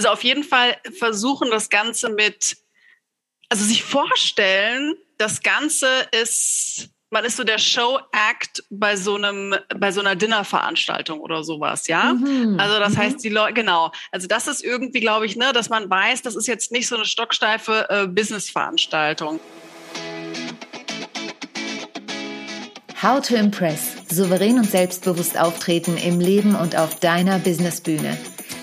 Also auf jeden Fall versuchen das Ganze mit, also sich vorstellen, das Ganze ist man ist so der Show-Act bei so einem, bei so einer Dinnerveranstaltung oder sowas, ja. Mhm. Also das mhm. heißt, die Leute, genau. Also das ist irgendwie, glaube ich, ne, dass man weiß, das ist jetzt nicht so eine stocksteife äh, Business-Veranstaltung. How to Impress. Souverän und selbstbewusst auftreten im Leben und auf deiner Businessbühne.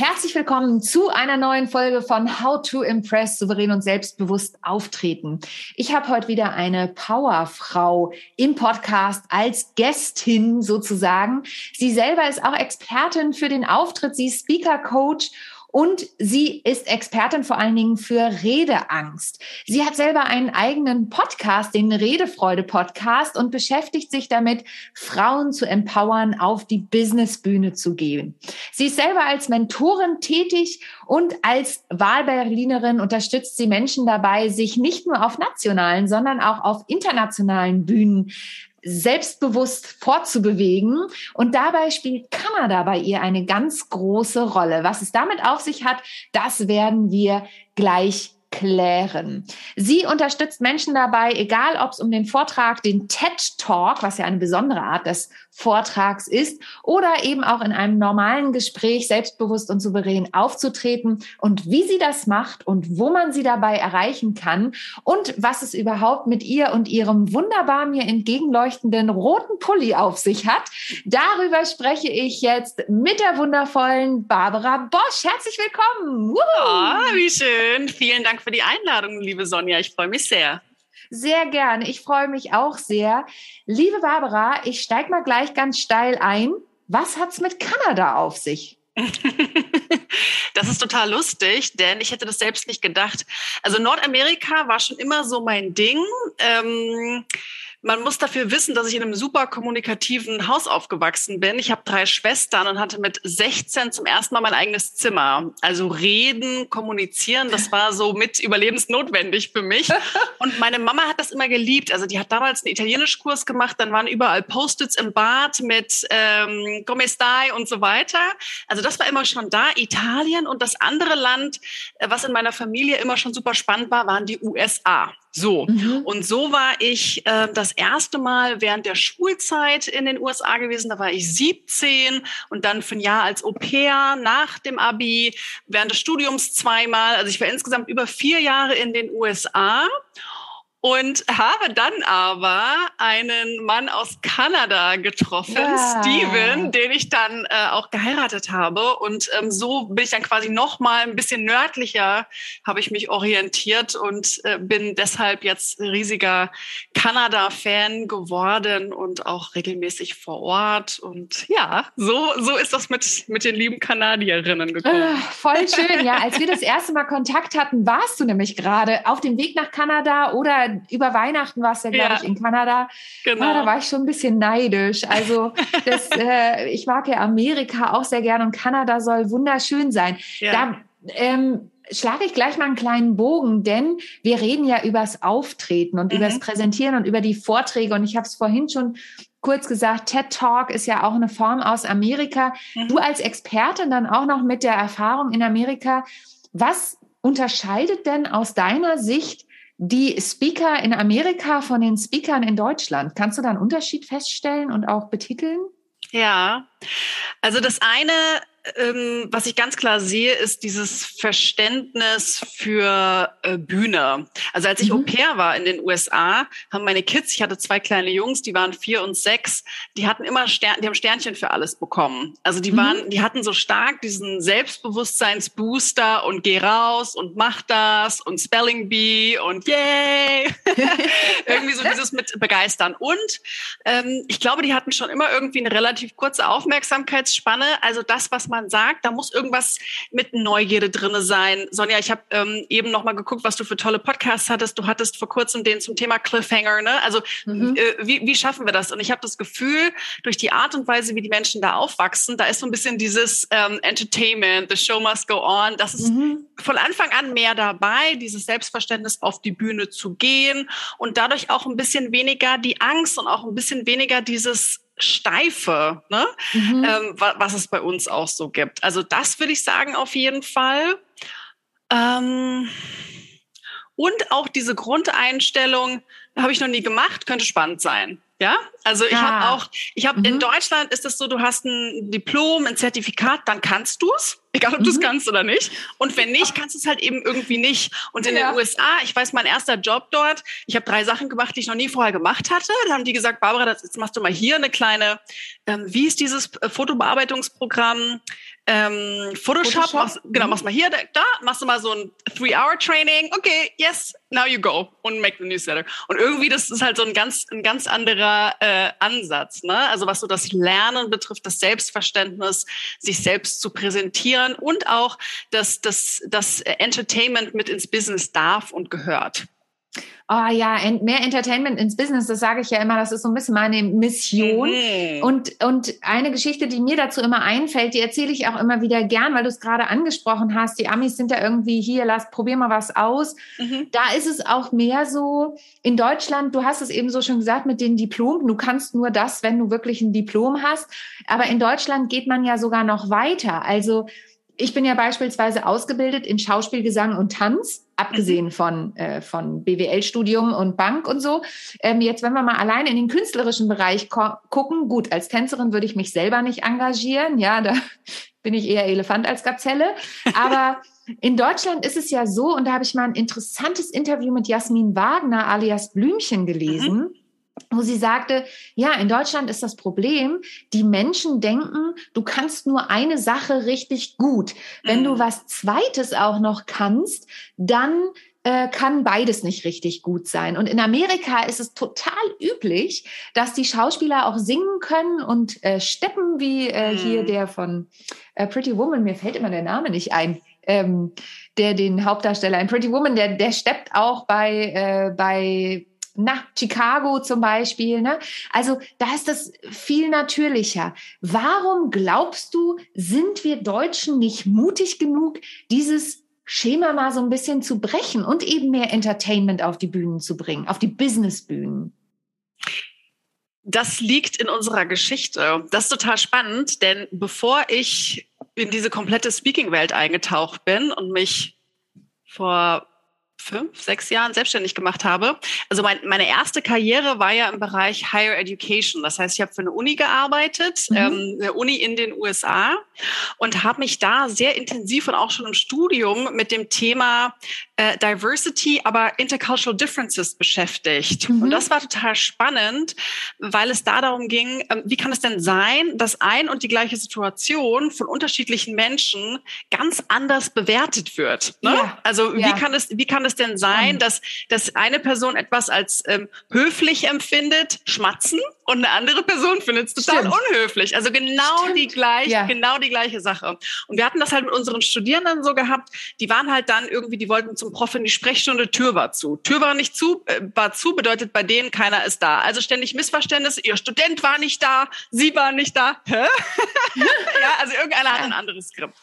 Herzlich willkommen zu einer neuen Folge von How to Impress souverän und selbstbewusst auftreten. Ich habe heute wieder eine Powerfrau im Podcast als Gästin sozusagen. Sie selber ist auch Expertin für den Auftritt. Sie ist Speaker Coach und sie ist Expertin vor allen Dingen für Redeangst. Sie hat selber einen eigenen Podcast, den Redefreude-Podcast und beschäftigt sich damit, Frauen zu empowern, auf die Businessbühne zu gehen. Sie ist selber als Mentorin tätig und als Wahlberlinerin unterstützt sie Menschen dabei, sich nicht nur auf nationalen, sondern auch auf internationalen Bühnen selbstbewusst fortzubewegen. Und dabei spielt Kanada bei ihr eine ganz große Rolle. Was es damit auf sich hat, das werden wir gleich klären. Sie unterstützt Menschen dabei, egal ob es um den Vortrag, den TED Talk, was ja eine besondere Art des Vortrags ist, oder eben auch in einem normalen Gespräch selbstbewusst und souverän aufzutreten und wie sie das macht und wo man sie dabei erreichen kann und was es überhaupt mit ihr und ihrem wunderbar mir entgegenleuchtenden roten Pulli auf sich hat. Darüber spreche ich jetzt mit der wundervollen Barbara Bosch. Herzlich willkommen. Oh, wie schön. Vielen Dank für die Einladung, liebe Sonja. Ich freue mich sehr. Sehr gerne. Ich freue mich auch sehr. Liebe Barbara, ich steige mal gleich ganz steil ein. Was hat's mit Kanada auf sich? das ist total lustig, denn ich hätte das selbst nicht gedacht. Also Nordamerika war schon immer so mein Ding. Ähm, man muss dafür wissen, dass ich in einem super kommunikativen Haus aufgewachsen bin. Ich habe drei Schwestern und hatte mit 16 zum ersten Mal mein eigenes Zimmer. Also reden, kommunizieren, das war so mit überlebensnotwendig für mich. Und meine Mama hat das immer geliebt. Also die hat damals einen Italienischkurs gemacht, dann waren überall Post-its im Bad mit ähm, Come stai und so weiter. Also das war immer schon da. Italien und das andere Land, äh, was in meiner Familie immer schon super spannend war, waren die USA. So. Mhm. Und so war ich äh, das erste Mal während der Schulzeit in den USA gewesen. Da war ich 17 und dann für ein Jahr als Au pair nach dem Abi, während des Studiums zweimal. Also ich war insgesamt über vier Jahre in den USA und habe dann aber einen Mann aus Kanada getroffen, ja. Steven, den ich dann äh, auch geheiratet habe. Und ähm, so bin ich dann quasi noch mal ein bisschen nördlicher, habe ich mich orientiert und äh, bin deshalb jetzt riesiger Kanada-Fan geworden und auch regelmäßig vor Ort. Und ja, so, so ist das mit, mit den lieben Kanadierinnen gekommen. Äh, voll schön, ja. Als wir das erste Mal Kontakt hatten, warst du nämlich gerade auf dem Weg nach Kanada oder über Weihnachten warst du ja, glaube ja. ich, in Kanada. Genau. Ah, da war ich schon ein bisschen neidisch. Also das, äh, ich mag ja Amerika auch sehr gern und Kanada soll wunderschön sein. Ja. Da ähm, schlage ich gleich mal einen kleinen Bogen, denn wir reden ja übers Auftreten und mhm. übers Präsentieren und über die Vorträge. Und ich habe es vorhin schon kurz gesagt, TED Talk ist ja auch eine Form aus Amerika. Mhm. Du als Expertin dann auch noch mit der Erfahrung in Amerika. Was unterscheidet denn aus deiner Sicht die Speaker in Amerika von den Speakern in Deutschland. Kannst du da einen Unterschied feststellen und auch betiteln? Ja, also das eine ähm, was ich ganz klar sehe, ist dieses Verständnis für äh, Bühne. Also als ich mhm. Au pair war in den USA, haben meine Kids, ich hatte zwei kleine Jungs, die waren vier und sechs, die hatten immer Stern, die haben Sternchen für alles bekommen. Also die mhm. waren, die hatten so stark diesen Selbstbewusstseinsbooster und geh raus und mach das und Spelling Bee und yay. irgendwie so dieses mit begeistern. Und ähm, ich glaube, die hatten schon immer irgendwie eine relativ kurze Aufmerksamkeitsspanne. Also das, was man man sagt, da muss irgendwas mit Neugierde drinne sein. Sonja, ich habe ähm, eben noch mal geguckt, was du für tolle Podcasts hattest. Du hattest vor kurzem den zum Thema Cliffhanger. Ne? Also mhm. äh, wie, wie schaffen wir das? Und ich habe das Gefühl, durch die Art und Weise, wie die Menschen da aufwachsen, da ist so ein bisschen dieses ähm, Entertainment, the show must go on. Das ist mhm. von Anfang an mehr dabei, dieses Selbstverständnis auf die Bühne zu gehen und dadurch auch ein bisschen weniger die Angst und auch ein bisschen weniger dieses Steife, ne? Mhm. Ähm, was es bei uns auch so gibt. Also das würde ich sagen auf jeden Fall. Ähm, und auch diese Grundeinstellung, habe ich noch nie gemacht, könnte spannend sein. Ja, also ich ah. habe auch, ich habe mhm. in Deutschland ist es so, du hast ein Diplom, ein Zertifikat, dann kannst du es, egal ob mhm. du es kannst oder nicht. Und wenn nicht, kannst du es halt eben irgendwie nicht. Und in ja. den USA, ich weiß, mein erster Job dort, ich habe drei Sachen gemacht, die ich noch nie vorher gemacht hatte. Da haben die gesagt, Barbara, das, jetzt machst du mal hier eine kleine, ähm, wie ist dieses äh, Fotobearbeitungsprogramm? ähm, Photoshop, Photoshop. Machst, genau, mhm. machst mal hier, da, machst du mal so ein Three-Hour-Training, okay, yes, now you go und make the newsletter. Und irgendwie, das ist halt so ein ganz, ein ganz anderer äh, Ansatz, ne? Also was so das Lernen betrifft, das Selbstverständnis, sich selbst zu präsentieren und auch, dass das, das Entertainment mit ins Business darf und gehört. Oh ja, mehr Entertainment ins Business, das sage ich ja immer, das ist so ein bisschen meine Mission. Mhm. Und, und eine Geschichte, die mir dazu immer einfällt, die erzähle ich auch immer wieder gern, weil du es gerade angesprochen hast. Die Amis sind ja irgendwie hier, lass, probier mal was aus. Mhm. Da ist es auch mehr so, in Deutschland, du hast es eben so schon gesagt mit den Diplomen, du kannst nur das, wenn du wirklich ein Diplom hast. Aber in Deutschland geht man ja sogar noch weiter. Also ich bin ja beispielsweise ausgebildet in Schauspiel, Gesang und Tanz, abgesehen mhm. von, äh, von BWL-Studium und Bank und so. Ähm, jetzt, wenn wir mal allein in den künstlerischen Bereich gucken, gut, als Tänzerin würde ich mich selber nicht engagieren, ja, da bin ich eher Elefant als Gazelle. Aber in Deutschland ist es ja so, und da habe ich mal ein interessantes Interview mit Jasmin Wagner alias Blümchen gelesen. Mhm wo sie sagte, ja, in Deutschland ist das Problem, die Menschen denken, du kannst nur eine Sache richtig gut. Wenn mhm. du was Zweites auch noch kannst, dann äh, kann beides nicht richtig gut sein. Und in Amerika ist es total üblich, dass die Schauspieler auch singen können und äh, steppen, wie äh, mhm. hier der von äh, Pretty Woman, mir fällt immer der Name nicht ein. Ähm, der den Hauptdarsteller in Pretty Woman, der, der steppt auch bei, äh, bei na, Chicago zum Beispiel. Ne? Also da ist das viel natürlicher. Warum glaubst du, sind wir Deutschen nicht mutig genug, dieses Schema mal so ein bisschen zu brechen und eben mehr Entertainment auf die Bühnen zu bringen, auf die Businessbühnen? Das liegt in unserer Geschichte. Das ist total spannend, denn bevor ich in diese komplette Speaking-Welt eingetaucht bin und mich vor fünf, sechs Jahren selbstständig gemacht habe. Also mein, meine erste Karriere war ja im Bereich Higher Education. Das heißt, ich habe für eine Uni gearbeitet, mhm. ähm, eine Uni in den USA und habe mich da sehr intensiv und auch schon im Studium mit dem Thema äh, Diversity, aber Intercultural Differences beschäftigt. Mhm. Und das war total spannend, weil es da darum ging, äh, wie kann es denn sein, dass ein und die gleiche Situation von unterschiedlichen Menschen ganz anders bewertet wird? Ne? Ja. Also ja. wie kann es, wie kann es es denn sein, dass, dass eine Person etwas als ähm, höflich empfindet, schmatzen, und eine andere Person findet es total Stimmt. unhöflich. Also genau Stimmt. die gleiche, ja. genau die gleiche Sache. Und wir hatten das halt mit unseren Studierenden so gehabt, die waren halt dann irgendwie, die wollten zum Prof in die Sprechstunde, Tür war zu. Tür war nicht zu, äh, war zu, bedeutet bei denen keiner ist da. Also ständig Missverständnisse, ihr Student war nicht da, sie war nicht da. Hä? ja, also irgendeiner hat ein anderes Skript.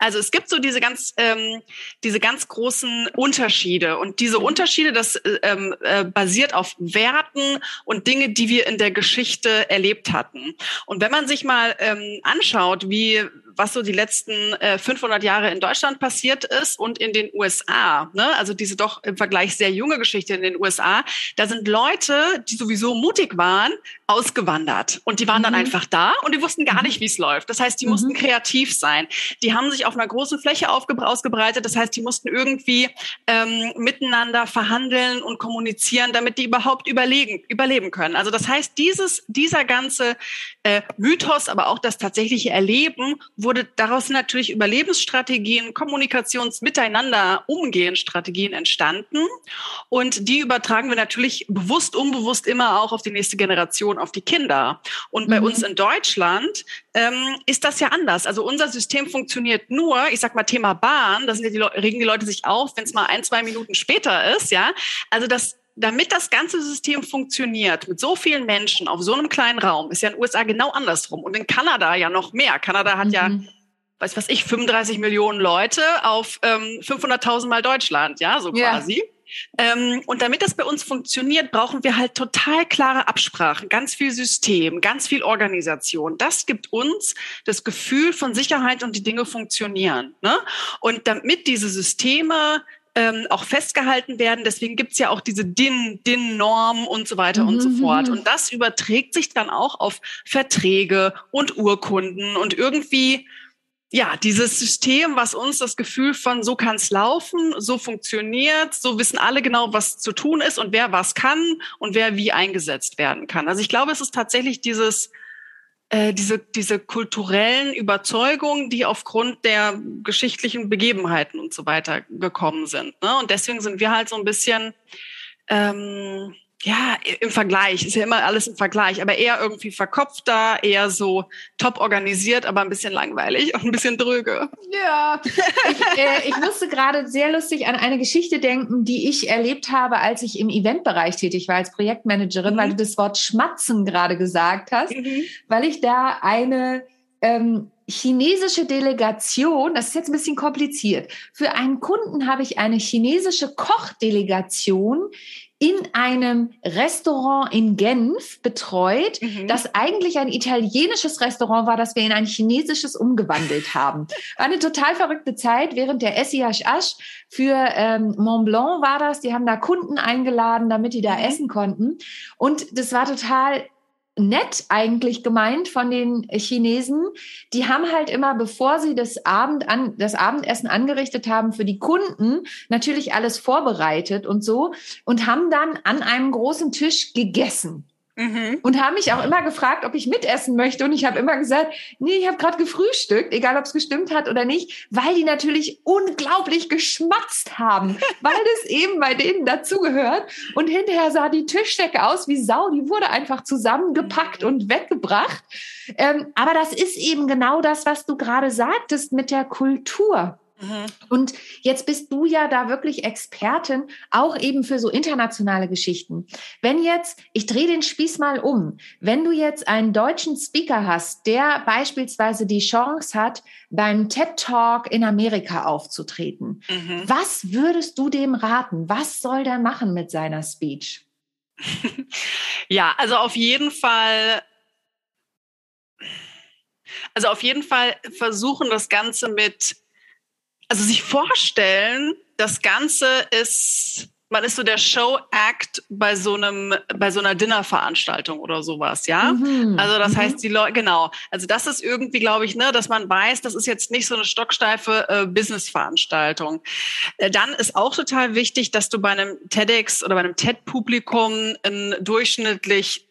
Also es gibt so diese ganz, ähm, diese ganz großen Unterschiede und diese Unterschiede, das äh, ähm, äh, basiert auf Werten und Dinge, die wir in der Geschichte erlebt hatten. Und wenn man sich mal ähm, anschaut, wie was so die letzten äh, 500 Jahre in Deutschland passiert ist und in den USA. Ne? Also diese doch im Vergleich sehr junge Geschichte in den USA. Da sind Leute, die sowieso mutig waren, ausgewandert. Und die waren mhm. dann einfach da und die wussten gar mhm. nicht, wie es läuft. Das heißt, die mhm. mussten kreativ sein. Die haben sich auf einer großen Fläche ausgebreitet. Das heißt, die mussten irgendwie ähm, miteinander verhandeln und kommunizieren, damit die überhaupt überlegen, überleben können. Also das heißt, dieses, dieser ganze äh, Mythos, aber auch das tatsächliche Erleben wurde wurde daraus natürlich Überlebensstrategien, Kommunikationsmiteinander, Umgehensstrategien entstanden. Und die übertragen wir natürlich bewusst, unbewusst immer auch auf die nächste Generation, auf die Kinder. Und bei mhm. uns in Deutschland ähm, ist das ja anders. Also unser System funktioniert nur, ich sag mal Thema Bahn, da sind ja die regen die Leute sich auf, wenn es mal ein, zwei Minuten später ist, ja. Also das damit das ganze System funktioniert, mit so vielen Menschen auf so einem kleinen Raum, ist ja in den USA genau andersrum. Und in Kanada ja noch mehr. Kanada hat mhm. ja, weiß was ich, 35 Millionen Leute auf ähm, 500.000 mal Deutschland, ja, so quasi. Ja. Ähm, und damit das bei uns funktioniert, brauchen wir halt total klare Absprachen, ganz viel System, ganz viel Organisation. Das gibt uns das Gefühl von Sicherheit und die Dinge funktionieren. Ne? Und damit diese Systeme ähm, auch festgehalten werden. Deswegen gibt's ja auch diese DIN, DIN-Norm und so weiter mhm. und so mhm, fort. Mhm. Und das überträgt sich dann auch auf Verträge und Urkunden und irgendwie ja, dieses System, was uns das Gefühl von so kann's laufen, so funktioniert, so wissen alle genau, was zu tun ist und wer was kann und wer wie eingesetzt werden kann. Also ich glaube, es ist tatsächlich dieses äh, diese, diese kulturellen Überzeugungen, die aufgrund der geschichtlichen Begebenheiten und so weiter gekommen sind. Ne? Und deswegen sind wir halt so ein bisschen ähm, ja, im Vergleich, ist ja immer alles im Vergleich, aber eher irgendwie verkopfter, eher so top organisiert, aber ein bisschen langweilig und ein bisschen dröge. Ja, ich, äh, ich musste gerade sehr lustig an eine Geschichte denken, die ich erlebt habe, als ich im Eventbereich tätig war als Projektmanagerin, mhm. weil du das Wort Schmatzen gerade gesagt hast, mhm. weil ich da eine ähm, chinesische Delegation, das ist jetzt ein bisschen kompliziert. Für einen Kunden habe ich eine chinesische Kochdelegation in einem Restaurant in Genf betreut, mhm. das eigentlich ein italienisches Restaurant war, das wir in ein chinesisches umgewandelt haben. War eine total verrückte Zeit während der SIHH für ähm, Mont Blanc war das. Die haben da Kunden eingeladen, damit die da mhm. essen konnten. Und das war total nett eigentlich gemeint von den Chinesen. Die haben halt immer, bevor sie das, Abend an, das Abendessen angerichtet haben für die Kunden, natürlich alles vorbereitet und so und haben dann an einem großen Tisch gegessen. Mhm. Und haben mich auch immer gefragt, ob ich mitessen möchte. Und ich habe immer gesagt, nee, ich habe gerade gefrühstückt, egal ob es gestimmt hat oder nicht, weil die natürlich unglaublich geschmatzt haben, weil das eben bei denen dazugehört. Und hinterher sah die Tischdecke aus wie Sau, die wurde einfach zusammengepackt und weggebracht. Ähm, aber das ist eben genau das, was du gerade sagtest mit der Kultur. Mhm. Und jetzt bist du ja da wirklich Expertin, auch eben für so internationale Geschichten. Wenn jetzt, ich drehe den Spieß mal um, wenn du jetzt einen deutschen Speaker hast, der beispielsweise die Chance hat, beim TED Talk in Amerika aufzutreten, mhm. was würdest du dem raten? Was soll der machen mit seiner Speech? ja, also auf jeden Fall also auf jeden Fall versuchen, das Ganze mit also sich vorstellen, das Ganze ist, man ist so der Show-Act bei so einem, bei so einer Dinnerveranstaltung oder sowas, ja. Mhm. Also das mhm. heißt, die Leute, genau. Also das ist irgendwie, glaube ich, ne, dass man weiß, das ist jetzt nicht so eine stocksteife äh, Business-Veranstaltung. Äh, dann ist auch total wichtig, dass du bei einem TEDx oder bei einem TED-Publikum ein durchschnittlich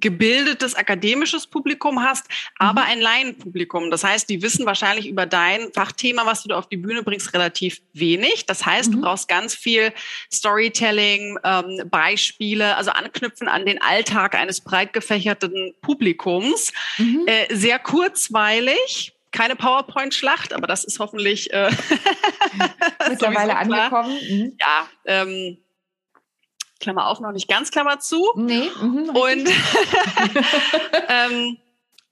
gebildetes akademisches Publikum hast, aber mhm. ein Laienpublikum. Das heißt, die wissen wahrscheinlich über dein Fachthema, was du da auf die Bühne bringst, relativ wenig. Das heißt, mhm. du brauchst ganz viel Storytelling, ähm, Beispiele, also anknüpfen an den Alltag eines breit gefächerten Publikums. Mhm. Äh, sehr kurzweilig keine PowerPoint-Schlacht, aber das ist hoffentlich äh, mittlerweile angekommen. Mhm. Ja, ähm, Klammer auf, noch nicht ganz Klammer zu. Nee. Mhm, und, ähm,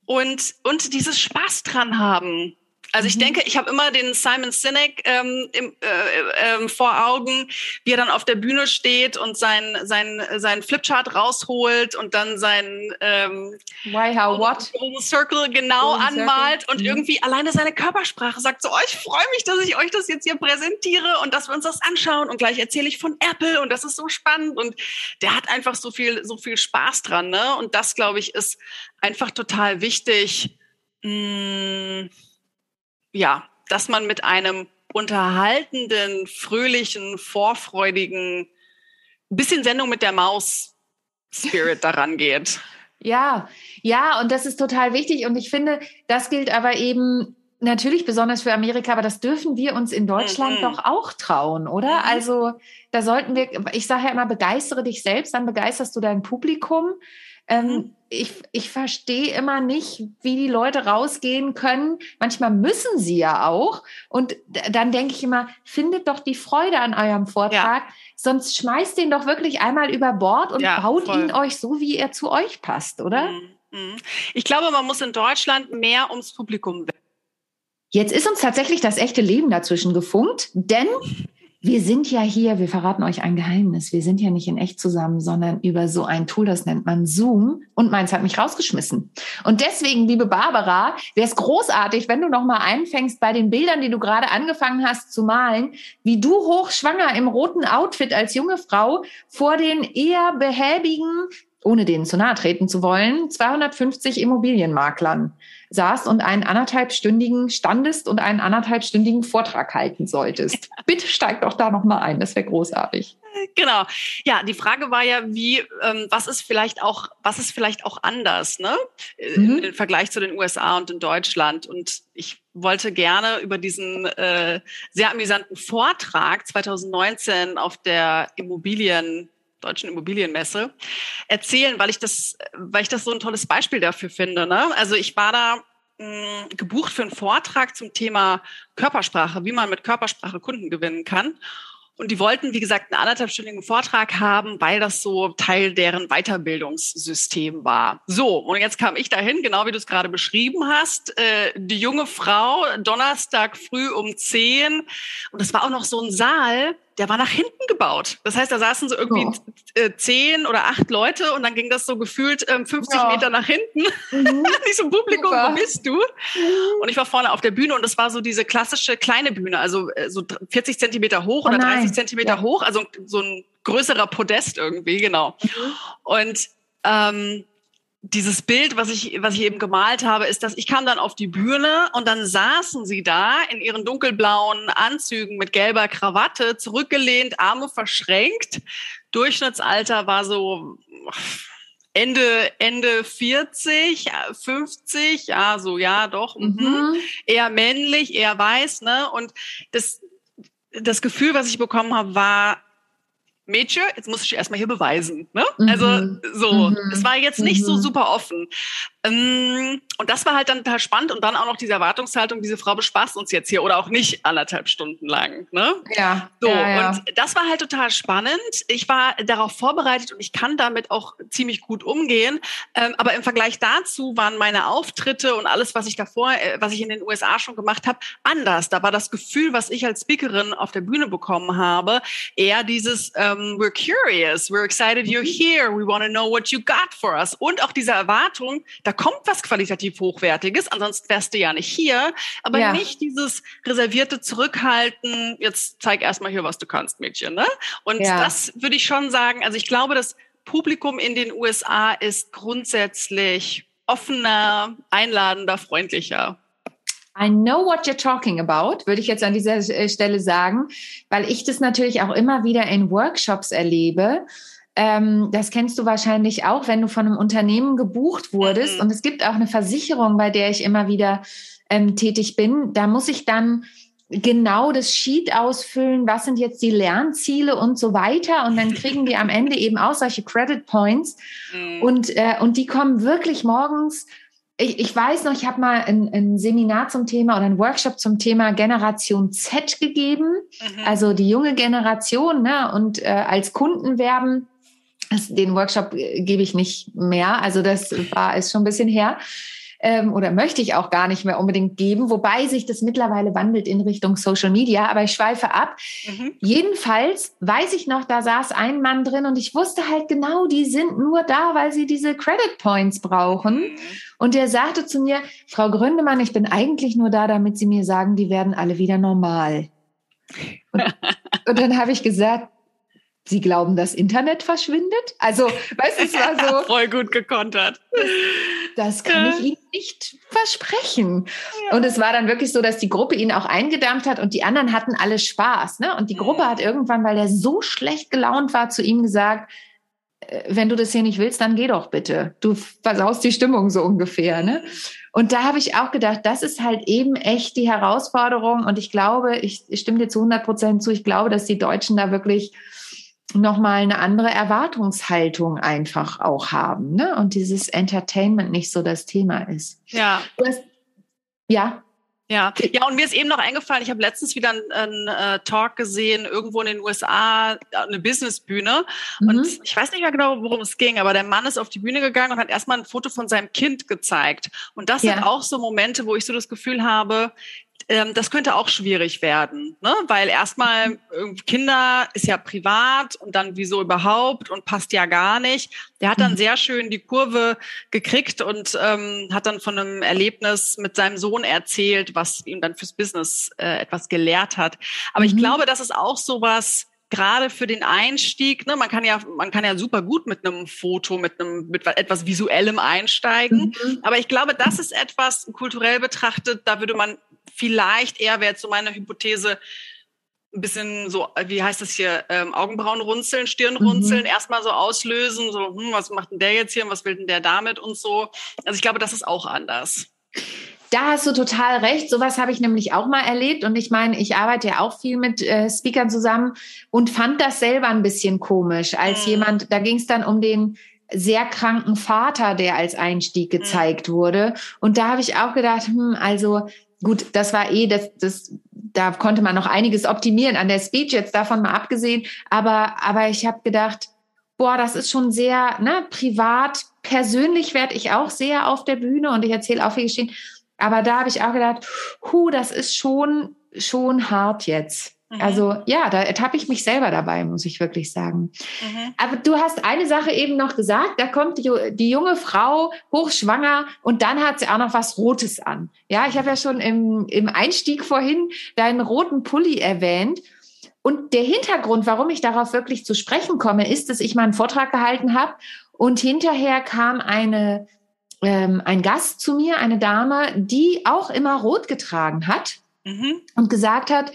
und, und dieses Spaß dran haben. Also ich mhm. denke, ich habe immer den Simon Sinek ähm, im, äh, äh, vor Augen, wie er dann auf der Bühne steht und sein sein sein Flipchart rausholt und dann sein ähm, Why How What Circle genau Golden anmalt Circle. und mhm. irgendwie alleine seine Körpersprache sagt so, oh, ich freue mich, dass ich euch das jetzt hier präsentiere und dass wir uns das anschauen und gleich erzähle ich von Apple und das ist so spannend und der hat einfach so viel so viel Spaß dran, ne? Und das glaube ich ist einfach total wichtig. Mh, mm, ja, dass man mit einem unterhaltenden, fröhlichen, vorfreudigen, bisschen Sendung mit der Maus Spirit daran geht. Ja, ja, und das ist total wichtig. Und ich finde, das gilt aber eben natürlich besonders für Amerika, aber das dürfen wir uns in Deutschland mhm. doch auch trauen, oder? Mhm. Also da sollten wir, ich sage ja immer, begeistere dich selbst, dann begeisterst du dein Publikum. Ähm, mhm. ich, ich verstehe immer nicht, wie die Leute rausgehen können. Manchmal müssen sie ja auch. Und dann denke ich immer, findet doch die Freude an eurem Vortrag. Ja. Sonst schmeißt den doch wirklich einmal über Bord und ja, baut voll. ihn euch so, wie er zu euch passt, oder? Mhm. mhm. Ich glaube, man muss in Deutschland mehr ums Publikum Jetzt ist uns tatsächlich das echte Leben dazwischen gefunkt, denn wir sind ja hier, wir verraten euch ein Geheimnis. Wir sind ja nicht in echt zusammen, sondern über so ein Tool, das nennt man Zoom. Und meins hat mich rausgeschmissen. Und deswegen, liebe Barbara, wäre es großartig, wenn du noch mal einfängst bei den Bildern, die du gerade angefangen hast zu malen, wie du hochschwanger im roten Outfit als junge Frau vor den eher behäbigen, ohne denen zu nahe treten zu wollen, 250 Immobilienmaklern saß und einen anderthalbstündigen standest und einen anderthalbstündigen Vortrag halten solltest. Bitte steig doch da noch mal ein, das wäre großartig. Genau. Ja, die Frage war ja, wie, ähm, was ist vielleicht auch, was ist vielleicht auch anders, ne? Mhm. Im Vergleich zu den USA und in Deutschland. Und ich wollte gerne über diesen äh, sehr amüsanten Vortrag 2019 auf der Immobilien Deutschen Immobilienmesse erzählen, weil ich das, weil ich das so ein tolles Beispiel dafür finde. Ne? Also ich war da mh, mm, gebucht für einen Vortrag zum Thema Körpersprache, wie man mit Körpersprache Kunden gewinnen kann. Und die wollten, wie gesagt, einen anderthalbstündigen Vortrag haben, weil das so Teil deren Weiterbildungssystem war. So, und jetzt kam ich dahin, genau wie du es gerade beschrieben hast. Äh, die junge Frau, Donnerstag früh um zehn. Und das war auch noch so ein Saal, der war nach hinten gebaut. Das heißt, da saßen so irgendwie oh. Äh, zehn oder acht Leute und dann ging das so gefühlt ähm, 50 ja. Meter nach hinten. Mhm. ich so, Publikum, Super. wo bist du? Mhm. Und ich war vorne auf der Bühne und es war so diese klassische kleine Bühne, also äh, so 40 Zentimeter hoch oh oder 30 Zentimeter ja. hoch, also so ein größerer Podest irgendwie, genau. Mhm. Und ähm, dieses Bild, was ich, was ich eben gemalt habe, ist, dass ich kam dann auf die Bühne und dann saßen sie da in ihren dunkelblauen Anzügen mit gelber Krawatte, zurückgelehnt, Arme verschränkt. Durchschnittsalter war so Ende, Ende 40, 50, ja, so, ja, doch, mhm. mhm. eher männlich, eher weiß, ne? Und das, das Gefühl, was ich bekommen habe, war, Mädchen, jetzt muss ich erstmal hier beweisen. Ne? Mhm. Also so, mhm. es war jetzt nicht mhm. so super offen. Ähm, und das war halt dann total spannend und dann auch noch diese Erwartungshaltung, diese Frau bespaßt uns jetzt hier oder auch nicht anderthalb Stunden lang. Ne? Ja. So, ja, ja. und das war halt total spannend. Ich war darauf vorbereitet und ich kann damit auch ziemlich gut umgehen. Ähm, aber im Vergleich dazu waren meine Auftritte und alles, was ich davor, äh, was ich in den USA schon gemacht habe, anders. Da war das Gefühl, was ich als Speakerin auf der Bühne bekommen habe, eher dieses ähm, We're curious, we're excited you're here, we want to know what you got for us. Und auch diese Erwartung, da kommt was qualitativ Hochwertiges, ansonsten wärst du ja nicht hier, aber ja. nicht dieses reservierte Zurückhalten, jetzt zeig erstmal hier, was du kannst, Mädchen. Ne? Und ja. das würde ich schon sagen, also ich glaube, das Publikum in den USA ist grundsätzlich offener, einladender, freundlicher. I know what you're talking about, würde ich jetzt an dieser äh, Stelle sagen, weil ich das natürlich auch immer wieder in Workshops erlebe ähm, das kennst du wahrscheinlich auch, wenn du von einem Unternehmen gebucht wurdest. Mhm. Und es gibt auch eine Versicherung, bei der ich immer wieder ähm, tätig bin. Da muss ich dann genau das Sheet ausfüllen, was sind jetzt die Lernziele und so weiter. Und dann kriegen die am Ende eben auch solche Credit Points. Mhm. Und, äh, und die kommen wirklich morgens. Ich, ich weiß noch, ich habe mal ein, ein, Seminar zum Thema oder ein Workshop zum Thema Generation Z gegeben, mhm. also die junge Generation, ne, und äh, als Kunden werben den Workshop äh, gebe ich nicht mehr. Also das war ist schon ein bisschen her. Ähm, oder möchte ich auch gar nicht mehr unbedingt geben, wobei sich das mittlerweile wandelt in Richtung Social Media, aber ich schweife ab. Mhm. Jedenfalls weiß ich noch, da saß ein Mann drin und ich wusste halt genau, die sind nur da, weil sie diese Credit Points brauchen. Mhm. Und der sagte zu mir, Frau Gründemann, ich bin eigentlich nur da, damit Sie mir sagen, die werden alle wieder normal. Und, und dann habe ich gesagt, Sie glauben, das Internet verschwindet? Also, weißt du, es war so. Voll gut gekontert. Das kann ja. ich Ihnen nicht versprechen. Ja. Und es war dann wirklich so, dass die Gruppe ihn auch eingedammt hat und die anderen hatten alle Spaß. Ne? Und die Gruppe hat irgendwann, weil er so schlecht gelaunt war, zu ihm gesagt, äh, wenn du das hier nicht willst, dann geh doch bitte. Du versaust die Stimmung so ungefähr. Ne? Und da habe ich auch gedacht, das ist halt eben echt die Herausforderung. Und ich glaube, ich, ich stimme dir zu 100 Prozent zu, ich glaube, dass die Deutschen da wirklich nochmal eine andere Erwartungshaltung einfach auch haben. Ne? Und dieses Entertainment nicht so das Thema ist. Ja. Hast, ja. Ja, ja, und mir ist eben noch eingefallen, ich habe letztens wieder einen, einen äh, Talk gesehen, irgendwo in den USA, eine Businessbühne. Mhm. Und ich weiß nicht mehr genau, worum es ging, aber der Mann ist auf die Bühne gegangen und hat erstmal ein Foto von seinem Kind gezeigt. Und das ja. sind auch so Momente, wo ich so das Gefühl habe, das könnte auch schwierig werden, ne? weil erstmal Kinder ist ja privat und dann wieso überhaupt und passt ja gar nicht. Der hat dann mhm. sehr schön die Kurve gekriegt und ähm, hat dann von einem Erlebnis mit seinem Sohn erzählt, was ihm dann fürs Business äh, etwas gelehrt hat. Aber mhm. ich glaube, das ist auch sowas, gerade für den Einstieg, ne, man kann ja, man kann ja super gut mit einem Foto, mit einem, mit etwas Visuellem einsteigen. Mhm. Aber ich glaube, das ist etwas kulturell betrachtet, da würde man vielleicht eher wäre jetzt so meine Hypothese, ein bisschen so, wie heißt das hier, ähm, Augenbrauen runzeln, Stirn mhm. runzeln, mhm. erstmal so auslösen, so, hm, was macht denn der jetzt hier und was will denn der damit und so. Also ich glaube, das ist auch anders. Da hast du total recht. Sowas habe ich nämlich auch mal erlebt. Und ich meine, ich arbeite ja auch viel mit äh, Speakern zusammen und fand das selber ein bisschen komisch, als mhm. jemand, da ging es dann um den sehr kranken Vater, der als Einstieg mhm. gezeigt mhm. wurde. Und da habe ich auch gedacht, hm, also gut, das war eh, das, das, da konnte man noch einiges optimieren an der Speech, jetzt davon mal abgesehen. Aber, aber ich habe gedacht, boah, das ist schon sehr ne, privat. Persönlich werde ich auch sehr auf der Bühne und ich erzähle auch viel Geschichten. Aber da habe ich auch gedacht, hu, das ist schon, schon hart jetzt. Mhm. Also ja, da ertappe ich mich selber dabei, muss ich wirklich sagen. Mhm. Aber du hast eine Sache eben noch gesagt, da kommt die, die junge Frau hochschwanger und dann hat sie auch noch was Rotes an. Ja, ich habe ja schon im, im Einstieg vorhin deinen roten Pulli erwähnt. Und der Hintergrund, warum ich darauf wirklich zu sprechen komme, ist, dass ich mal einen Vortrag gehalten habe und hinterher kam eine, ähm, ein Gast zu mir, eine Dame, die auch immer rot getragen hat mhm. und gesagt hat,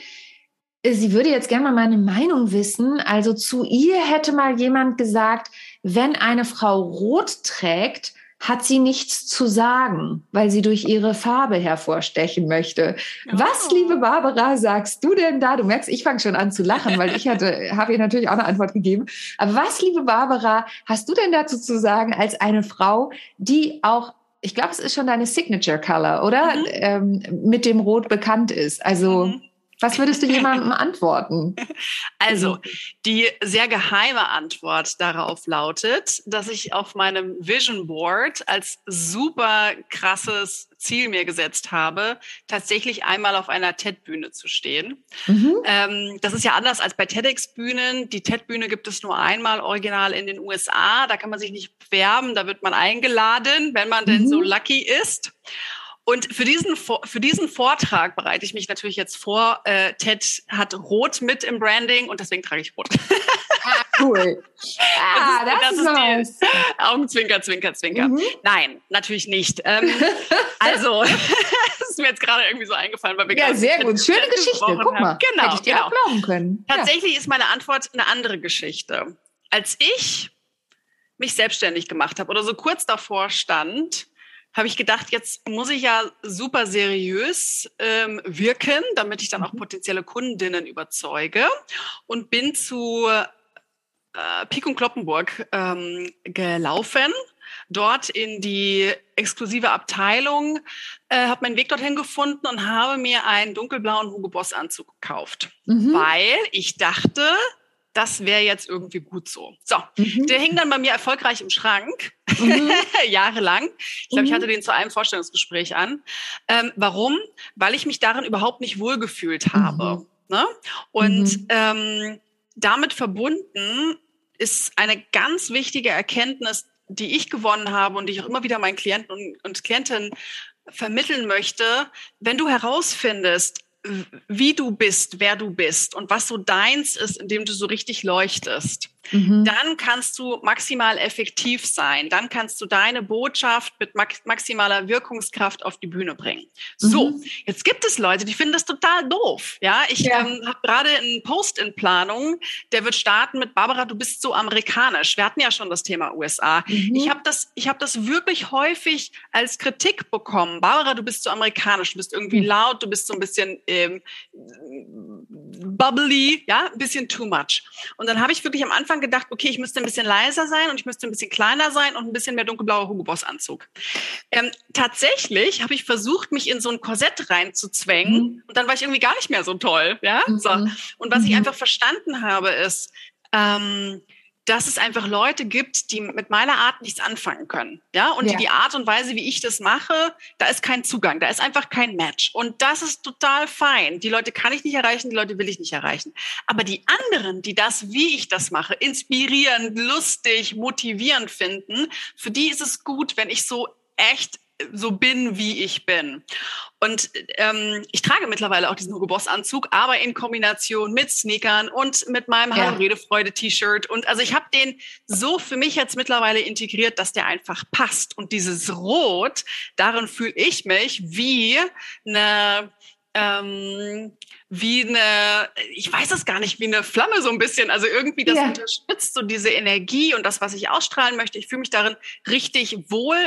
sie würde jetzt gerne mal meine Meinung wissen. Also zu ihr hätte mal jemand gesagt, wenn eine Frau rot trägt, hat sie nichts zu sagen, weil sie durch ihre Farbe hervorstechen möchte. Oh. Was, liebe Barbara, sagst du denn da? Du merkst, ich fange schon an zu lachen, weil ich hatte, habe ihr natürlich auch eine Antwort gegeben. Aber was, liebe Barbara, hast du denn dazu zu sagen als eine Frau, die auch ich glaube, es ist schon deine Signature Color, oder? Mhm. Ähm, mit dem Rot bekannt ist. Also mhm. Was würdest du jemandem antworten? Also, die sehr geheime Antwort darauf lautet, dass ich auf meinem Vision Board als super krasses Ziel mir gesetzt habe, tatsächlich einmal auf einer TED-Bühne zu stehen. Mhm. Ähm, das ist ja anders als bei TEDx-Bühnen. Die TED-Bühne gibt es nur einmal original in den USA. Da kann man sich nicht bewerben, da wird man eingeladen, wenn man mhm. denn so lucky ist. Und für diesen, für diesen Vortrag bereite ich mich natürlich jetzt vor. Äh, Ted hat Rot mit im Branding und deswegen trage ich Rot. Ah, cool. Ah, das, ist, das, das ist die Augenzwinker, Zwinker, Zwinker. Mhm. Nein, natürlich nicht. Ähm, also, das ist mir jetzt gerade irgendwie so eingefallen, weil wir Ja, sehr gut. Schöne Geschichte. Guck mal. Genau, Hätte ich dir genau. auch glauben können. Tatsächlich ja. ist meine Antwort eine andere Geschichte. Als ich mich selbstständig gemacht habe oder so kurz davor stand, habe ich gedacht, jetzt muss ich ja super seriös ähm, wirken, damit ich dann auch mhm. potenzielle Kundinnen überzeuge und bin zu äh, Pik und Kloppenburg ähm, gelaufen, dort in die exklusive Abteilung, äh, habe meinen Weg dorthin gefunden und habe mir einen dunkelblauen Hugo Boss Anzug gekauft, mhm. weil ich dachte, das wäre jetzt irgendwie gut so. So, mhm. der hing dann bei mir erfolgreich im Schrank, mhm. jahrelang. Ich glaube, mhm. ich hatte den zu einem Vorstellungsgespräch an. Ähm, warum? Weil ich mich darin überhaupt nicht wohlgefühlt habe. Mhm. Ne? Und mhm. ähm, damit verbunden ist eine ganz wichtige Erkenntnis, die ich gewonnen habe und die ich auch immer wieder meinen Klienten und, und Klientinnen vermitteln möchte. Wenn du herausfindest, wie du bist, wer du bist und was so deins ist, in dem du so richtig leuchtest, mhm. dann kannst du maximal effektiv sein. Dann kannst du deine Botschaft mit maximaler Wirkungskraft auf die Bühne bringen. So, mhm. jetzt gibt es Leute, die finden das total doof. Ja, ich ja. ähm, habe gerade einen Post in Planung, der wird starten mit Barbara, du bist so amerikanisch. Wir hatten ja schon das Thema USA. Mhm. Ich habe das, ich habe das wirklich häufig als Kritik bekommen. Barbara, du bist so amerikanisch, du bist irgendwie mhm. laut, du bist so ein bisschen ähm, bubbly, ja, ein bisschen too much. Und dann habe ich wirklich am Anfang gedacht, okay, ich müsste ein bisschen leiser sein und ich müsste ein bisschen kleiner sein und ein bisschen mehr dunkelblauer Hugo Boss Anzug. Ähm, tatsächlich habe ich versucht, mich in so ein Korsett reinzuzwängen mhm. und dann war ich irgendwie gar nicht mehr so toll, ja. Mhm. So. Und was ich mhm. einfach verstanden habe, ist, ähm, dass es einfach Leute gibt, die mit meiner Art nichts anfangen können. Ja, und ja. die Art und Weise, wie ich das mache, da ist kein Zugang, da ist einfach kein Match. Und das ist total fein. Die Leute kann ich nicht erreichen, die Leute will ich nicht erreichen. Aber die anderen, die das, wie ich das mache, inspirierend, lustig, motivierend finden, für die ist es gut, wenn ich so echt so bin, wie ich bin. Und ähm, ich trage mittlerweile auch diesen Hugo Boss Anzug, aber in Kombination mit Sneakern und mit meinem ja. Hallo Redefreude T-Shirt. Und also ich habe den so für mich jetzt mittlerweile integriert, dass der einfach passt. Und dieses Rot, darin fühle ich mich wie eine ähm, wie eine, ich weiß es gar nicht, wie eine Flamme so ein bisschen. Also irgendwie das ja. unterstützt so diese Energie und das, was ich ausstrahlen möchte. Ich fühle mich darin richtig wohl,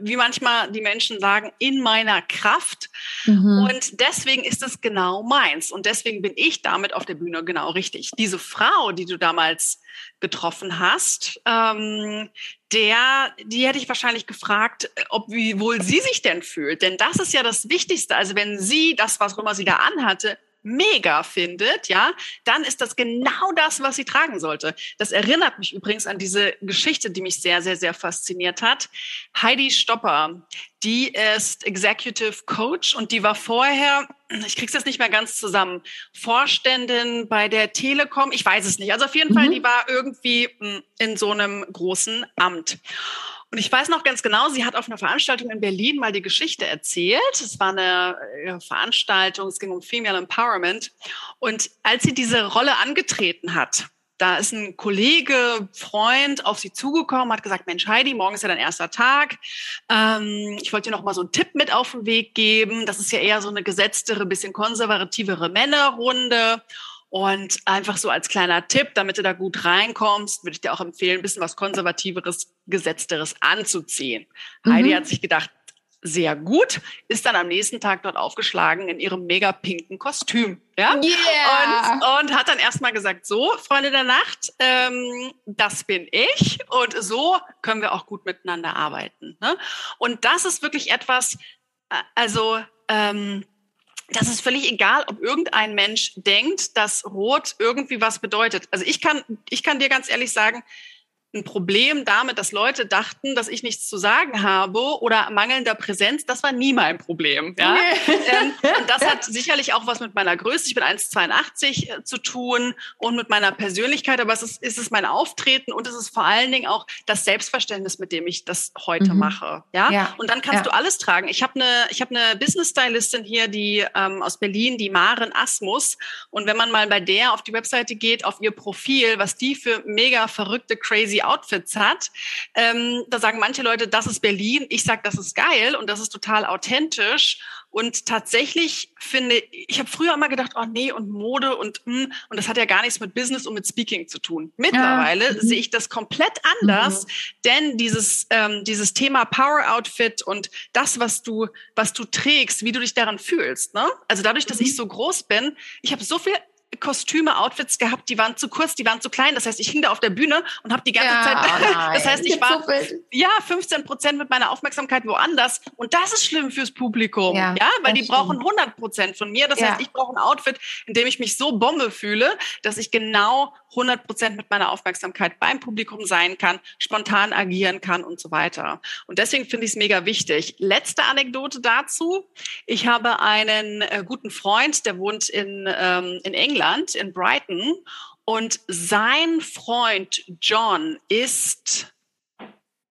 wie manchmal die Menschen sagen, in meiner Kraft. Mhm. Und deswegen ist es genau meins. Und deswegen bin ich damit auf der Bühne genau richtig. Diese Frau, die du damals getroffen hast, ähm, der, die hätte ich wahrscheinlich gefragt, ob wie wohl sie sich denn fühlt. Denn das ist ja das Wichtigste. Also wenn sie das, was auch immer sie da anhatte, mega findet, ja, dann ist das genau das, was sie tragen sollte. Das erinnert mich übrigens an diese Geschichte, die mich sehr, sehr, sehr fasziniert hat. Heidi Stopper, die ist Executive Coach und die war vorher, ich krieg's jetzt nicht mehr ganz zusammen, Vorständin bei der Telekom. Ich weiß es nicht. Also auf jeden mhm. Fall, die war irgendwie hm, in so einem großen Amt. Und ich weiß noch ganz genau, sie hat auf einer Veranstaltung in Berlin mal die Geschichte erzählt. Es war eine äh, Veranstaltung, es ging um Female Empowerment. Und als sie diese Rolle angetreten hat, da ist ein Kollege, Freund auf sie zugekommen, hat gesagt, Mensch Heidi, morgen ist ja dein erster Tag. Ähm, ich wollte dir noch mal so einen Tipp mit auf den Weg geben. Das ist ja eher so eine gesetztere, bisschen konservativere Männerrunde. Und einfach so als kleiner Tipp, damit du da gut reinkommst, würde ich dir auch empfehlen, ein bisschen was konservativeres, gesetzteres anzuziehen. Mhm. Heidi hat sich gedacht, sehr gut, ist dann am nächsten Tag dort aufgeschlagen in ihrem mega pinken Kostüm. Ja? Yeah. Und, und hat dann erstmal gesagt, so, Freunde der Nacht, ähm, das bin ich und so können wir auch gut miteinander arbeiten. Ne? Und das ist wirklich etwas, äh, also ähm, das ist völlig egal, ob irgendein Mensch denkt, dass Rot irgendwie was bedeutet. Also ich kann, ich kann dir ganz ehrlich sagen, ein Problem damit, dass Leute dachten, dass ich nichts zu sagen habe oder mangelnder Präsenz, das war nie mein Problem. Ja? Nee. Ähm, und das hat sicherlich auch was mit meiner Größe, ich bin 1,82 äh, zu tun und mit meiner Persönlichkeit, aber es ist, ist es mein Auftreten und es ist vor allen Dingen auch das Selbstverständnis, mit dem ich das heute mhm. mache. Ja? ja? Und dann kannst ja. du alles tragen. Ich habe eine ich habe eine Business Stylistin hier, die ähm, aus Berlin, die Maren Asmus. Und wenn man mal bei der auf die Webseite geht, auf ihr Profil, was die für mega verrückte, crazy Outfits hat. Ähm, da sagen manche Leute, das ist Berlin. Ich sage, das ist geil und das ist total authentisch. Und tatsächlich finde ich, habe früher immer gedacht, oh nee, und Mode und mm, und das hat ja gar nichts mit Business und mit Speaking zu tun. Mittlerweile ja. Mhm. sehe ich das komplett anders, mhm. denn dieses ähm, dieses Thema Power Outfit und das, was du was du trägst, wie du dich daran fühlst, ne? Also dadurch, dass mhm. ich so groß bin, ich habe so viel Kostüme, Outfits gehabt, die waren zu kurz, die waren zu klein. Das heißt, ich hing da auf der Bühne und habe die ganze ja, Zeit. Oh das heißt, ich war ja 15 Prozent mit meiner Aufmerksamkeit woanders. Und das ist schlimm fürs Publikum, ja, ja weil die stimmt. brauchen 100 Prozent von mir. Das ja. heißt, ich brauche ein Outfit, in dem ich mich so Bombe fühle, dass ich genau 100 Prozent mit meiner Aufmerksamkeit beim Publikum sein kann, spontan agieren kann und so weiter. Und deswegen finde ich es mega wichtig. Letzte Anekdote dazu. Ich habe einen äh, guten Freund, der wohnt in, ähm, in England, in Brighton. Und sein Freund John ist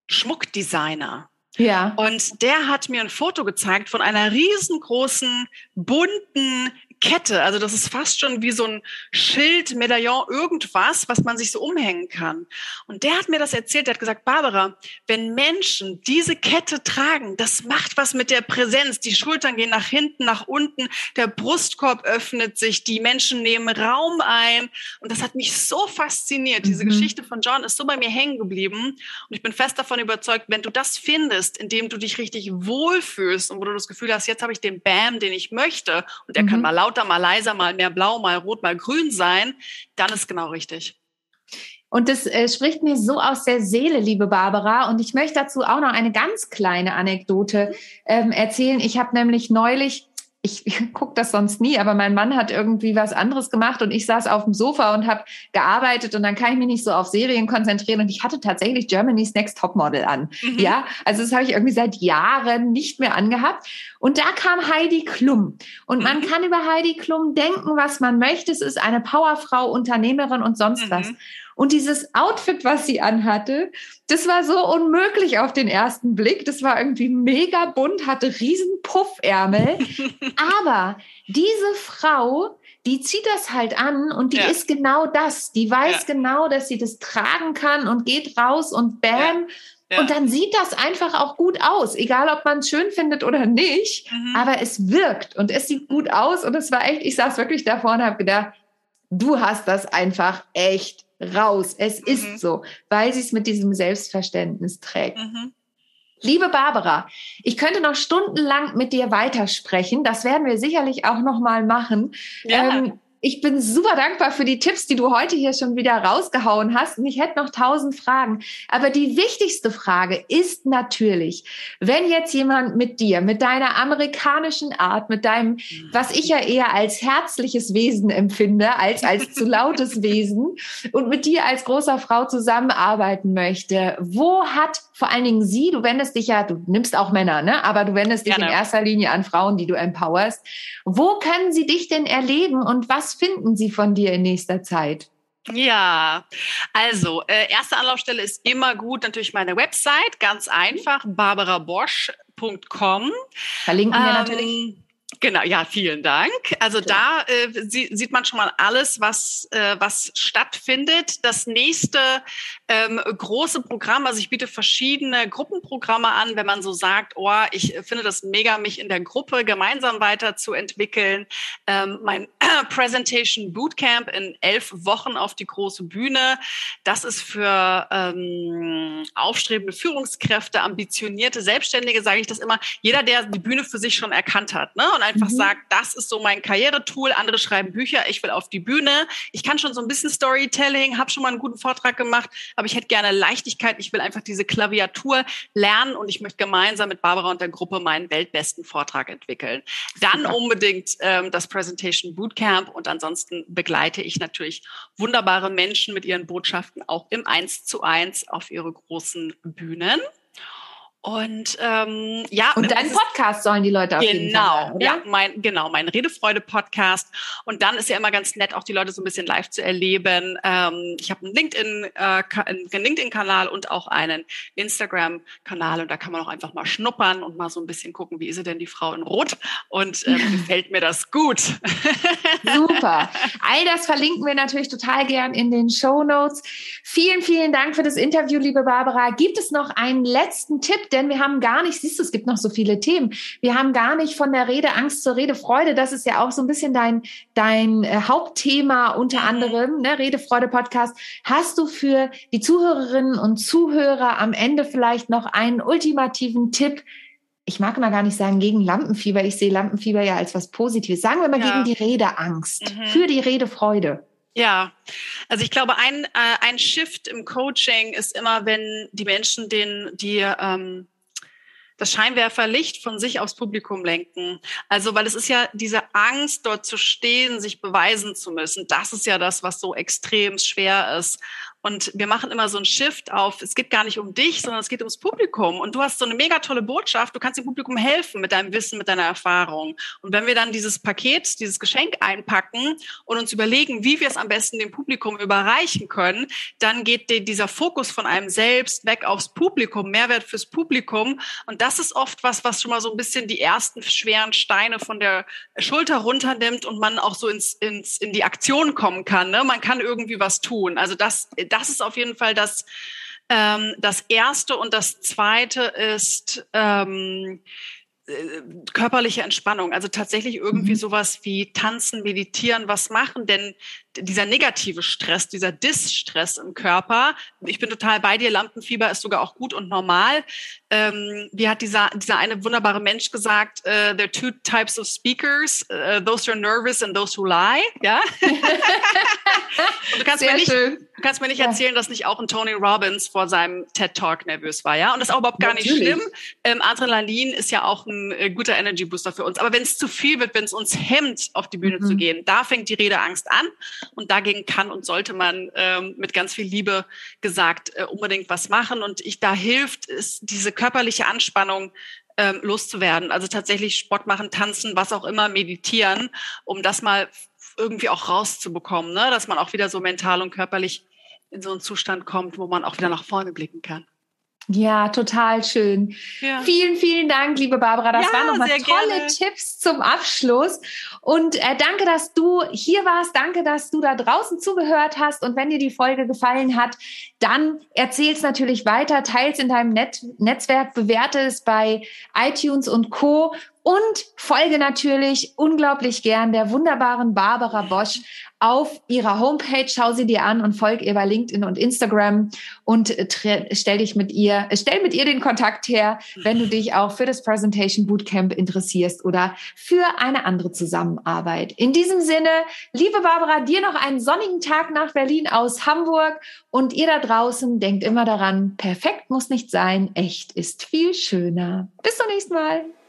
Schmuckdesigner. Ja. Und der hat mir ein Foto gezeigt von einer riesengroßen, bunten Kette. Also das ist fast schon wie so ein Schild, Medaillon, irgendwas, was man sich so umhängen kann. Und der hat mir das erzählt, der hat gesagt, Barbara, wenn Menschen diese Kette tragen, das macht was mit der Präsenz. Die Schultern gehen nach hinten, nach unten, der Brustkorb öffnet sich, die Menschen nehmen Raum ein. Und das hat mich so fasziniert. Diese mhm. Geschichte von John ist so bei mir hängen geblieben. Und ich bin fest davon überzeugt, wenn du das findest, indem du dich richtig wohlfühlst und wo du das Gefühl hast, jetzt habe ich den Bam, den ich möchte, und der mhm. kann mal lauter, mal leiser, mal mehr blau, mal rot, mal grün sein, dann ist genau richtig. Und das äh, spricht mir so aus der Seele, liebe Barbara. Und ich möchte dazu auch noch eine ganz kleine Anekdote ähm, erzählen. Ich habe nämlich neulich ich, ich gucke das sonst nie, aber mein Mann hat irgendwie was anderes gemacht und ich saß auf dem Sofa und habe gearbeitet und dann kann ich mich nicht so auf Serien konzentrieren und ich hatte tatsächlich Germany's Next Topmodel an. Mhm. Ja, also das habe ich irgendwie seit Jahren nicht mehr angehabt und da kam Heidi Klum und mhm. man kann über Heidi Klum denken, was man möchte. Es ist eine Powerfrau, Unternehmerin und sonst mhm. was. Und dieses Outfit, was sie anhatte, das war so unmöglich auf den ersten Blick. Das war irgendwie mega bunt, hatte riesen Puffärmel. Aber diese Frau, die zieht das halt an und die ja. ist genau das. Die weiß ja. genau, dass sie das tragen kann und geht raus und bam. Ja. Und dann sieht das einfach auch gut aus, egal ob man es schön findet oder nicht. Mhm. Aber es wirkt und es sieht gut aus. Und es war echt, ich saß wirklich da vorne und habe gedacht, du hast das einfach echt raus. Es mhm. ist so, weil sie es mit diesem Selbstverständnis trägt. Mhm. Liebe Barbara, ich könnte noch stundenlang mit dir weitersprechen. Das werden wir sicherlich auch noch mal machen. Ja. Ähm, ich bin super dankbar für die Tipps, die du heute hier schon wieder rausgehauen hast. Und ich hätte noch tausend Fragen. Aber die wichtigste Frage ist natürlich, wenn jetzt jemand mit dir, mit deiner amerikanischen Art, mit deinem, was ich ja eher als herzliches Wesen empfinde, als als zu lautes Wesen und mit dir als großer Frau zusammenarbeiten möchte, wo hat vor allen Dingen sie, du wendest dich ja, du nimmst auch Männer, ne? Aber du wendest dich Gerne. in erster Linie an Frauen, die du empowerst. Wo können sie dich denn erleben und was finden sie von dir in nächster Zeit? Ja, also äh, erste Anlaufstelle ist immer gut, natürlich meine Website, ganz einfach, barbarabosch.com. Verlinken wir ähm, natürlich. Genau, ja, vielen Dank. Also okay. da äh, sie, sieht man schon mal alles, was, äh, was stattfindet. Das nächste ähm, große Programm, also ich biete verschiedene Gruppenprogramme an, wenn man so sagt, oh, ich finde das mega, mich in der Gruppe gemeinsam weiterzuentwickeln. Ähm, mein äh, Presentation Bootcamp in elf Wochen auf die große Bühne. Das ist für ähm, aufstrebende Führungskräfte, ambitionierte Selbstständige, sage ich das immer. Jeder, der die Bühne für sich schon erkannt hat ne? und einfach mhm. sagt, das ist so mein Karrieretool. Andere schreiben Bücher, ich will auf die Bühne. Ich kann schon so ein bisschen Storytelling, habe schon mal einen guten Vortrag gemacht, aber ich hätte gerne Leichtigkeit. Ich will einfach diese Klaviatur lernen und ich möchte gemeinsam mit Barbara und der Gruppe meinen weltbesten Vortrag entwickeln. Dann unbedingt ähm, das Presentation Bootcamp und ansonsten begleite ich natürlich wunderbare Menschen mit ihren Botschaften auch im Eins zu eins auf ihre großen Bühnen. Und ähm, ja. Und deinen Podcast sollen die Leute auf genau, jeden Fall hören, ja, mein, genau, mein Redefreude-Podcast. Und dann ist ja immer ganz nett, auch die Leute so ein bisschen live zu erleben. Ähm, ich habe einen LinkedIn, äh, einen LinkedIn-Kanal und auch einen Instagram-Kanal. Und da kann man auch einfach mal schnuppern und mal so ein bisschen gucken, wie ist sie denn die Frau in Rot? Und ähm, gefällt mir das gut. Super. All das verlinken wir natürlich total gern in den Show Notes. Vielen, vielen Dank für das Interview, liebe Barbara. Gibt es noch einen letzten Tipp? Denn wir haben gar nicht, siehst du, es gibt noch so viele Themen. Wir haben gar nicht von der Redeangst zur Redefreude. Das ist ja auch so ein bisschen dein, dein äh, Hauptthema unter mhm. anderem, ne, Redefreude Podcast. Hast du für die Zuhörerinnen und Zuhörer am Ende vielleicht noch einen ultimativen Tipp, ich mag mal gar nicht sagen gegen Lampenfieber. Ich sehe Lampenfieber ja als was Positives. Sagen wir mal ja. gegen die Redeangst, mhm. für die Redefreude. Ja, also ich glaube, ein, äh, ein Shift im Coaching ist immer, wenn die Menschen den, die ähm, das Scheinwerferlicht von sich aufs Publikum lenken. Also, weil es ist ja diese Angst, dort zu stehen, sich beweisen zu müssen. Das ist ja das, was so extrem schwer ist. Und wir machen immer so einen Shift auf, es geht gar nicht um dich, sondern es geht ums Publikum. Und du hast so eine mega tolle Botschaft, du kannst dem Publikum helfen mit deinem Wissen, mit deiner Erfahrung. Und wenn wir dann dieses Paket, dieses Geschenk einpacken und uns überlegen, wie wir es am besten dem Publikum überreichen können, dann geht dieser Fokus von einem selbst weg aufs Publikum, Mehrwert fürs Publikum. Und das ist oft was, was schon mal so ein bisschen die ersten schweren Steine von der Schulter runternimmt und man auch so ins, ins, in die Aktion kommen kann. Ne? Man kann irgendwie was tun. Also das, das ist auf jeden Fall das, ähm, das Erste. Und das Zweite ist, ähm, äh, körperliche Entspannung, also tatsächlich irgendwie mhm. sowas wie tanzen, meditieren, was machen, denn dieser negative Stress, dieser Distress im Körper, ich bin total bei dir, Lampenfieber ist sogar auch gut und normal. Ähm, wie hat dieser, dieser eine wunderbare Mensch gesagt, uh, there are two types of speakers, uh, those who are nervous and those who lie, ja? du kannst Sehr mir nicht, schön. du kannst mir nicht ja. erzählen, dass nicht auch ein Tony Robbins vor seinem TED Talk nervös war, ja? Und das ist auch überhaupt gar Natürlich. nicht schlimm. Ähm, Adrenalin ist ja auch ein äh, guter Energy Booster für uns. Aber wenn es zu viel wird, wenn es uns hemmt, auf die Bühne mhm. zu gehen, da fängt die Redeangst an. Und dagegen kann und sollte man ähm, mit ganz viel Liebe gesagt äh, unbedingt was machen. Und ich da hilft, ist diese körperliche Anspannung ähm, loszuwerden. Also tatsächlich Sport machen, tanzen, was auch immer, meditieren, um das mal irgendwie auch rauszubekommen, ne? dass man auch wieder so mental und körperlich in so einen Zustand kommt, wo man auch wieder nach vorne blicken kann. Ja, total schön. Ja. Vielen, vielen Dank, liebe Barbara. Das ja, waren nochmal tolle gerne. Tipps zum Abschluss. Und äh, danke, dass du hier warst. Danke, dass du da draußen zugehört hast. Und wenn dir die Folge gefallen hat, dann erzähl es natürlich weiter, teils in deinem Net Netzwerk, bewerte es bei iTunes und Co. Und folge natürlich unglaublich gern der wunderbaren Barbara Bosch auf ihrer Homepage. Schau sie dir an und folg ihr bei LinkedIn und Instagram und stell dich mit ihr, stell mit ihr den Kontakt her, wenn du dich auch für das Presentation Bootcamp interessierst oder für eine andere Zusammenarbeit. In diesem Sinne, liebe Barbara, dir noch einen sonnigen Tag nach Berlin aus Hamburg und ihr da draußen denkt immer daran, perfekt muss nicht sein, echt ist viel schöner. Bis zum nächsten Mal.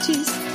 Tschüss.